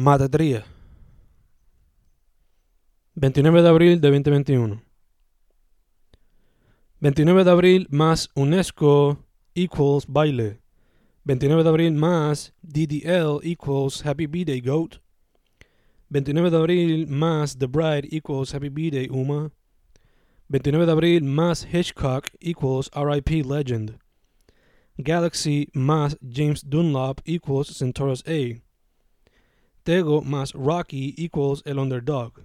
Matatría. 29 de abril de 2021. 29 de abril más UNESCO equals baile. 29 de abril más DDL equals Happy B-Day Goat. 29 de abril más The Bride equals Happy B-Day Uma. 29 de abril más Hitchcock equals RIP Legend. Galaxy más James Dunlop equals Centaurus A. Tego más Rocky equals El Underdog.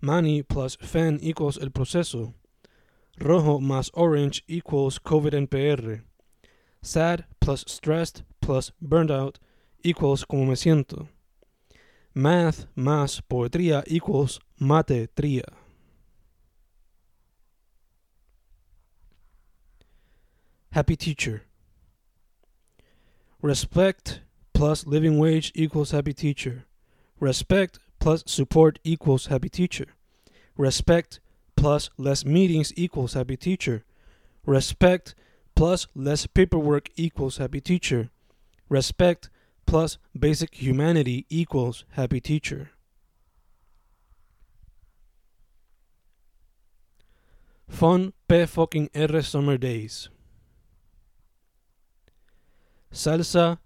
Manny plus Fan equals El Proceso. Rojo más Orange equals COVID NPR. Sad plus stressed plus burned out equals como me siento. Math más poetría equals mate tría. Happy teacher. Respect plus living wage equals happy teacher. Respect plus support equals happy teacher. Respect plus less meetings equals happy teacher. Respect plus less paperwork equals happy teacher. Respect plus basic humanity equals happy teacher. Fun P fucking R summer days. Salsa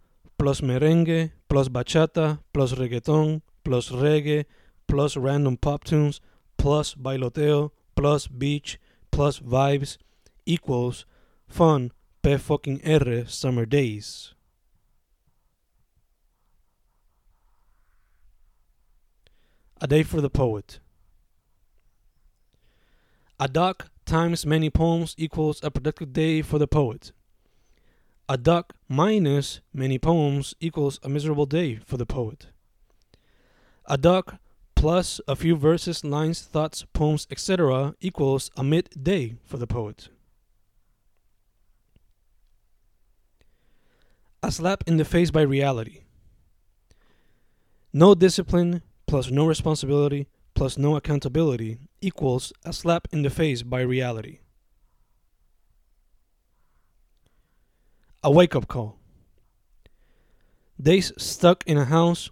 plus merengue plus bachata plus reggaeton plus reggae plus random pop tunes plus bailoteo plus beach plus vibes equals fun P fucking R summer days. A day for the poet. A duck times many poems equals a productive day for the poet. A duck minus many poems equals a miserable day for the poet. A duck plus a few verses, lines, thoughts, poems, etc. equals a midday for the poet. A slap in the face by reality. No discipline plus no responsibility plus no accountability equals a slap in the face by reality. A wake up call. Days stuck in a house,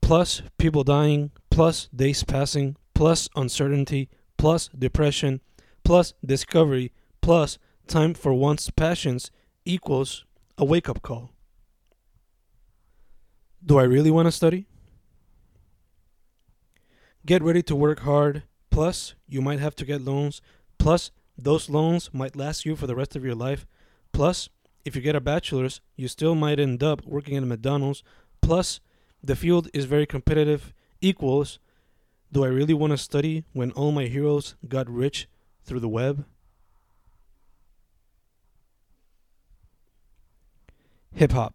plus people dying, plus days passing, plus uncertainty, plus depression, plus discovery, plus time for one's passions equals a wake up call. Do I really want to study? Get ready to work hard, plus, you might have to get loans, plus, those loans might last you for the rest of your life, plus, if you get a bachelor's, you still might end up working at a McDonald's, plus, the field is very competitive, equals, do I really want to study when all my heroes got rich through the web? Hip hop.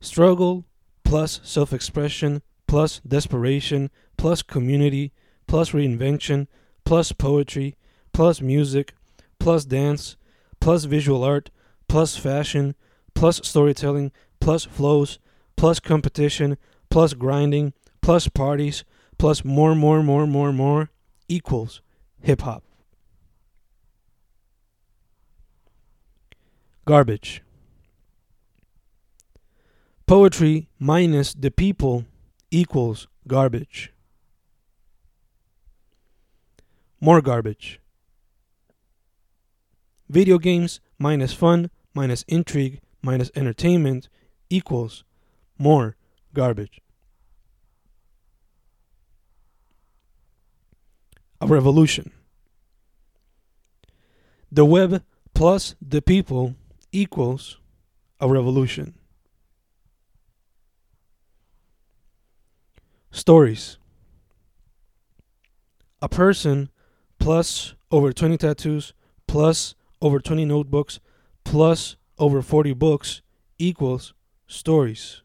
Struggle plus self expression plus desperation plus community plus reinvention plus poetry plus music plus dance plus visual art plus fashion plus storytelling plus flows plus competition plus grinding plus parties plus more, more, more, more, more equals hip hop. Garbage. Poetry minus the people equals garbage. More garbage. Video games minus fun minus intrigue minus entertainment equals more garbage. A revolution. The web plus the people equals a revolution. Stories. A person plus over 20 tattoos plus over 20 notebooks plus over 40 books equals stories.